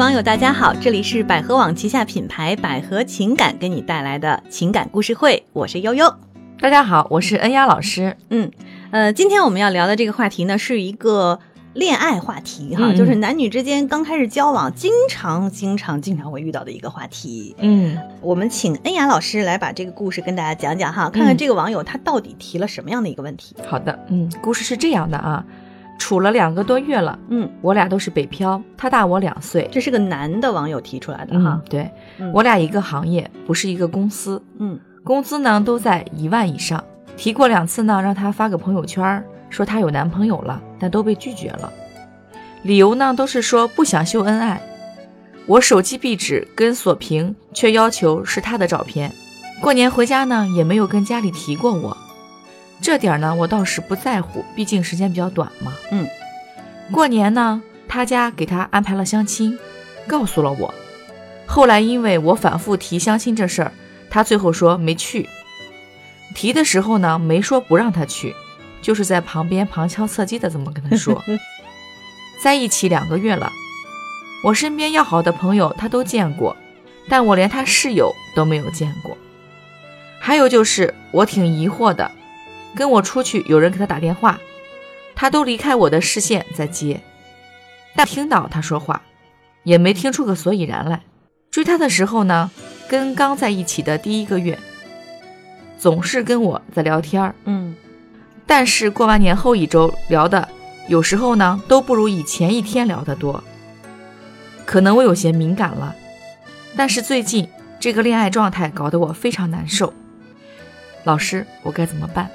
网友大家好，这里是百合网旗下品牌百合情感给你带来的情感故事会，我是悠悠。大家好，我是恩雅老师。嗯，呃，今天我们要聊的这个话题呢，是一个恋爱话题哈，嗯就是男女之间刚开始交往，经常、经常、经常会遇到的一个话题。嗯，我们请恩雅老师来把这个故事跟大家讲讲哈，看看嗯这个网友他到底提了什么样的一个问题。好的，嗯，故事是这样的啊，处了两个多月了，嗯，我俩都是北漂，他大我两岁。这是个男的网友提出来的嗯哈，，对，嗯我俩一个行业，不是一个公司，嗯工资呢都在一万以上。提过两次呢，让他发个朋友圈，说她有男朋友了，但都被拒绝了。理由呢都是说不想秀恩爱。我手机壁纸跟锁屏，却要求是他的照片。过年回家呢，也没有跟家里提过我。这点儿呢，我倒是不在乎，毕竟时间比较短嘛。嗯，过年呢，他家给他安排了相亲，告诉了我。后来因为我反复提相亲这事儿，他最后说没去。提的时候呢，没说不让他去，就是在旁边旁敲侧击的这么跟他说。在一起两个月了，我身边要好的朋友他都见过，但我连他室友都没有见过。还有就是我挺疑惑的，跟我出去有人给他打电话，他都离开我的视线在接，但听到他说话，也没听出个所以然来。追他的时候呢，跟刚在一起的第一个月，总是跟我在聊天儿，嗯但是过完年后一周聊的，有时候呢都不如以前一天聊得多。可能我有些敏感了，但是最近这个恋爱状态搞得我非常难受。老师，我该怎么办？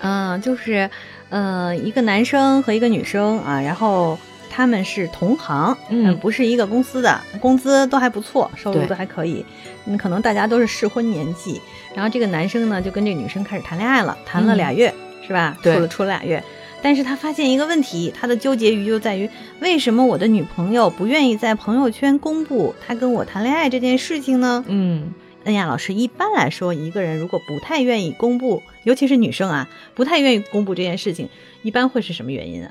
嗯，就是呃，一个男生和一个女生啊，然后他们是同行，嗯不是一个公司的，工资都还不错，收入都还可以。嗯，可能大家都是适婚年纪，然后这个男生呢就跟这个女生开始谈恋爱了，谈了嗯俩月，是吧？对处了处了俩月。但是他发现一个问题，他的纠结于就在于为什么我的女朋友不愿意在朋友圈公布她跟我谈恋爱这件事情呢？嗯恩雅老师，一般来说，一个人如果不太愿意公布，尤其是女生啊，不太愿意公布这件事情，一般会是什么原因啊？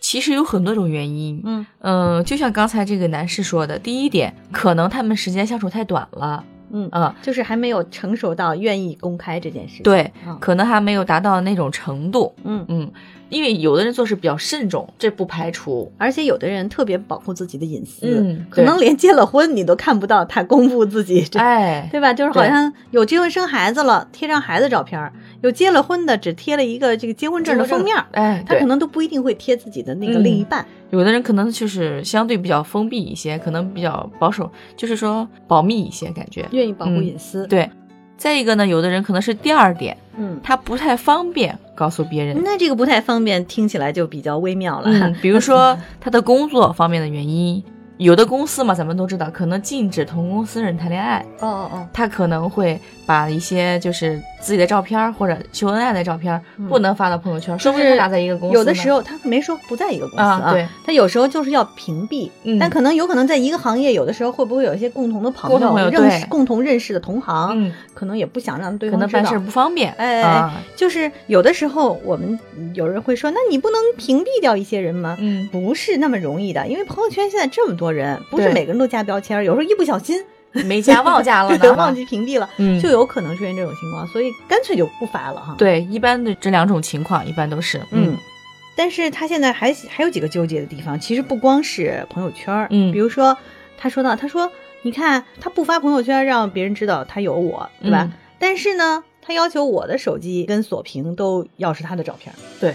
其实有很多种原因。嗯嗯，就像刚才这个男士说的，第一点，可能他们时间相处太短了，嗯嗯，就是还没有成熟到愿意公开这件事情。对，嗯可能还没有达到那种程度，嗯，嗯，因为有的人做事比较慎重，这不排除，而且有的人特别保护自己的隐私，嗯可能连结了婚你都看不到他公布自己这。哎，对吧？就是好像有结婚生孩子了，贴张孩子照片儿；有结了婚的，只贴了一个这个结婚证的封面儿。哎，他可能都不一定会贴自己的那个嗯另一半。有的人可能就是相对比较封闭一些，可能比较保守，就是说保密一些感觉。愿意保护嗯隐私。，对，再一个呢，有的人可能是第二点，嗯，他不太方便告诉别人。那这个不太方便，听起来就比较微妙了。嗯，比如说 他的工作方面的原因，有的公司嘛，咱们都知道，可能禁止同公司人谈恋爱，哦哦哦，他可能会把一些就是自己的照片儿或者秀恩爱的照片不能发到朋友圈，说不定他俩在一个公司。有的时候他没说不在一个公司啊对。他有时候就是要屏蔽，嗯。但可能有可能在一个行业，有的时候会不会有一些共同的朋友，共同朋友认识共同认识的同行，嗯，可能也不想让对方知道。可能办事不方便，哎啊，就是有的时候我们有人会说，那你不能屏蔽掉一些人吗？嗯，不是那么容易的，因为朋友圈现在这么多人，不是每个人都加标签，有时候一不小心 没加忘加了对呢，忘记屏蔽了，嗯。就有可能出现这种情况，所以干脆就不发了哈。对，一般的这两种情况一般都是，嗯，但是他现在还还有几个纠结的地方，其实不光是朋友圈，嗯。比如说他说到，他说你看他不发朋友圈，让别人知道他有我，对吧？嗯。但是呢，他要求我的手机跟锁屏都要是他的照片儿，对，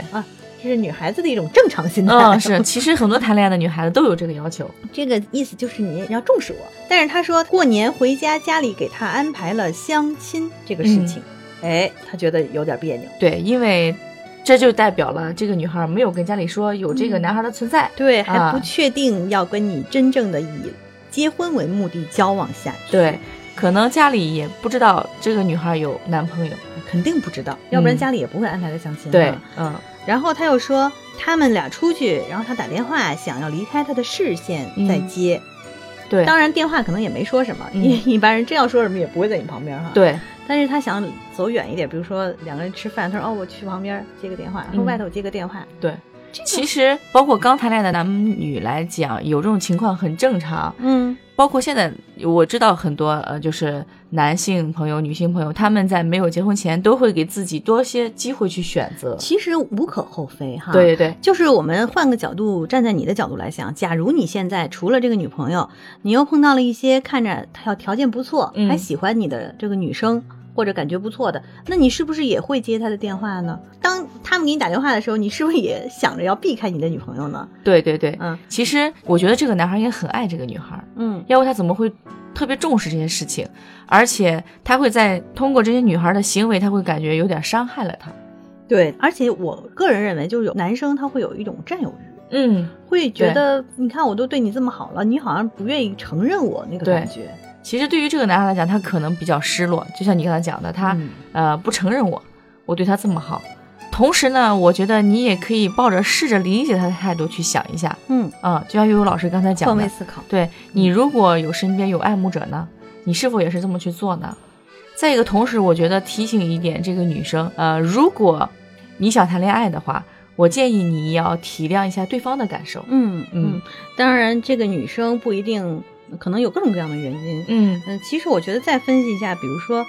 这是女孩子的一种正常心态。嗯，是，其实很多谈恋爱的女孩子都有这个要求，这个意思就是你要重视我。但是他说过年回家，家里给他安排了相亲这个事情，哎，他觉得有点别扭。对，因为这就代表了这个女孩没有跟家里说有这个嗯男孩的存在，对，还不啊确定要跟你真正的以结婚为目的交往下去。对，可能家里也不知道这个女孩有男朋友，肯定不知道，要不然嗯家里也不会安排他相亲。对啊，嗯，然后他又说他们俩出去，然后他打电话想要离开他的视线嗯。再接。对，当然电话可能也没说什么，嗯。因为 一般人真要说什么也不会在你旁边哈。。对，但是他想走远一点，比如说两个人吃饭，他说哦我去旁边接个电话，说嗯外头接个电话，对，其实包括刚谈恋爱的男女来讲，有这种情况很正常。嗯，包括现在我知道很多呃，就是男性朋友、女性朋友，他们在没有结婚前都会给自己多些机会去选择。其实无可厚非哈。对对对，就是我们换个角度，站在你的角度来想，假如你现在除了这个女朋友，你又碰到了一些看着条条件不错，嗯还喜欢你的这个女生。或者感觉不错的，那你是不是也会接他的电话呢？当他们给你打电话的时候，你是不是也想着要避开你的女朋友呢？对对对，嗯其实我觉得这个男孩也很爱这个女孩，嗯要不他怎么会特别重视这些事情？而且他会在通过这些女孩的行为，他会感觉有点伤害了她。对，而且我个人认为，就是有男生他会有一种占有欲，嗯，会觉得你看我都对你这么好了，你好像不愿意承认我那个感觉。其实对于这个男孩来讲，他可能比较失落，就像你刚才讲的，他、嗯呃不承认我，我对他这么好。同时呢，我觉得你也可以抱着试着理解他的态度去想一下，嗯，啊、就像悠悠老师刚才讲的，换位思考。对你如果有身边有爱慕者呢，你是否也是这么去做呢？再一个，同时我觉得提醒一点这个女生，呃，如果你想谈恋爱的话，我建议你要体谅一下对方的感受。嗯嗯嗯，当然这个女生不一定，可能有各种各样的原因。嗯，嗯，其实我觉得再分析一下，比如说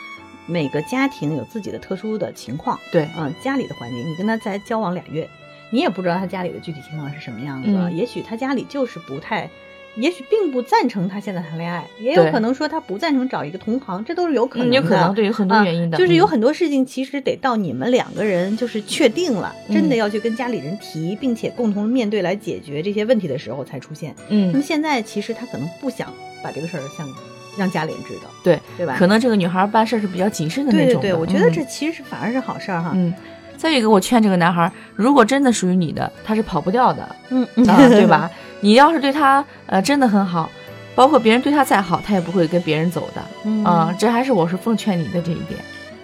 每个家庭有自己的特殊的情况，对，嗯，家里的环境，你跟他才交往俩月，你也不知道他家里的具体情况是什么样子，嗯也许他家里就是不太。也许并不赞成他现在谈恋爱，也有可能说他不赞成找一个同行，这都是有可能嗯，的。有可能对，有很多原因的，啊就是有嗯很多事情，其实得到你们两个人就是确定了，真的嗯要去跟家里人提，并且共同面对来解决这些问题的时候才出现。嗯那么嗯，现在其实他可能不想把这个事儿向让家里人知道，对，对吧？可能这个女孩办事是比较谨慎的那种的。对对对，我觉得嗯这其实是反而是好事儿哈。嗯，再一个，我劝这个男孩，如果真的属于你的，他是跑不掉的，嗯啊，对？吧？你要是对他呃真的很好，包括别人对他再好，他也不会跟别人走的嗯啊。这还是我是奉劝你的这一点。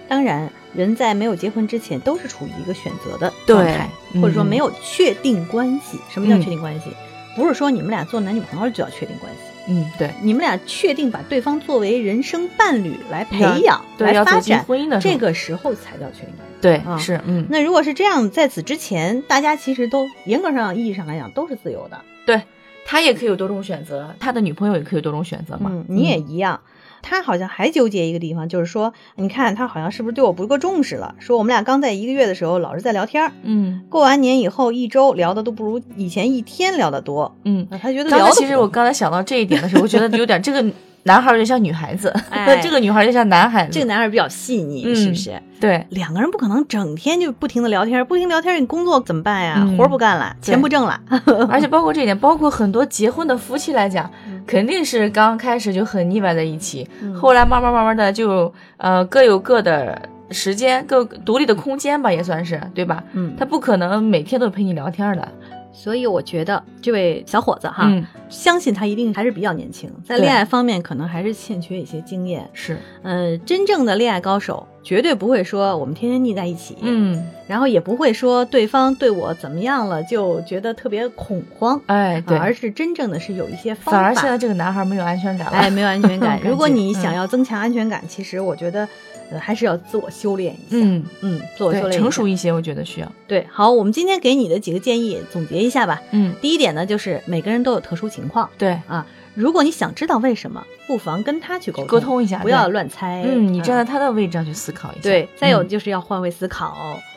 当然，人在没有结婚之前都是处于一个选择的状态，或者说嗯没有确定关系。什么叫嗯确定关系？不是说你们俩做男女朋友就要确定关系，嗯，对，你们俩确定把对方作为人生伴侣来培养、对，来发展，婚姻的这个时候才叫确定。对啊是嗯，那如果是这样，在此之前，大家其实都严格上意义上来讲都是自由的。对他也可以有多种选择，他的女朋友也可以有多种选择嘛。嗯，你也一样。他好像还纠结一个地方，就是说，你看他好像是不是对我不够重视了？说我们俩刚在一个月的时候老是在聊天儿，嗯过完年以后一周聊的都不如以前一天聊的多。嗯。他觉得聊其实我刚才想到这一点的时候，我觉得有点这个男孩有点像女孩子，哎 这个女孩有点像男孩子。这个男孩比较细腻，嗯是不是？对两个人不可能整天就不停的聊天，不停聊天，你工作怎么办呀？嗯活儿不干了，钱不挣了。而且包括这一点，包括很多结婚的夫妻来讲，肯定是刚开始就很腻歪在一起，嗯后来慢慢慢慢的就呃各有各的时间，各独立的空间吧，也算是对吧？嗯，他不可能每天都陪你聊天的，所以我觉得这位小伙子哈，嗯，相信他一定还是比较年轻，在恋爱方面可能还是欠缺一些经验。是，呃，真正的恋爱高手绝对不会说我们天天腻在一起，，嗯，然后也不会说对方对我怎么样了就觉得特别恐慌，哎，对，啊而是真正的是有一些方法。反而现在这个男孩没有安全感了，哎，没有安全感 如果你想嗯要增强安全感，其实我觉得，呃，还是要自我修炼一下。嗯，嗯，自我修，炼成熟一些，我觉得需要，对，好，我们今天给你的几个建议总结一下吧。嗯，第一点呢，就是每个人都有特殊情况对，啊。如果你想知道为什么，不妨跟他去沟通沟通一下，不要乱猜。嗯，你站在嗯他的位置上去思考一下，对，再有嗯就是要换位思考，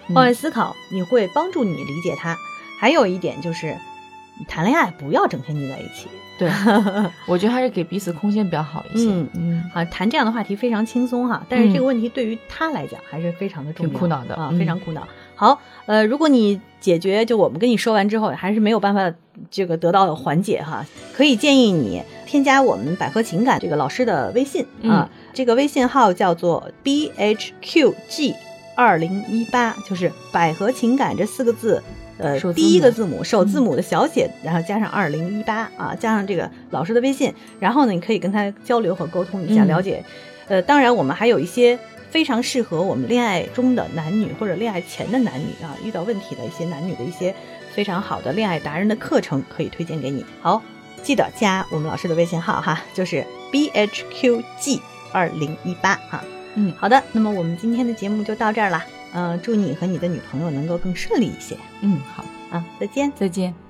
嗯换位思考你会帮助你理解他。还有一点就是，你谈恋爱不要整天腻在一起。对，我觉得还是给彼此空间比较好一些。嗯嗯，啊，谈这样的话题非常轻松哈，但是这个嗯问题对于他来讲还是非常的重要，挺苦恼的啊，嗯非常苦恼。好，呃，如果你解决就我们跟你说完之后还是没有办法这个得到缓解哈，可以建议你添加我们百合情感这个老师的微信、嗯啊，这个微信号叫做 b h q g 二零一八，就是百合情感这四个字。呃第一个字母首字母的小写，然后加上二零一八啊，加上这个老师的微信，然后呢，你可以跟他交流和沟通一下，嗯了解。呃，当然我们还有一些非常适合我们恋爱中的男女或者恋爱前的男女啊，遇到问题的一些男女的一些非常好的恋爱达人的课程，可以推荐给你。好，记得加我们老师的微信号哈，就是 b h q g 二零一八哈。嗯好的，那么我们今天的节目就到这儿了。嗯、祝你和你的女朋友能够更顺利一些嗯，好，啊！再见。再见。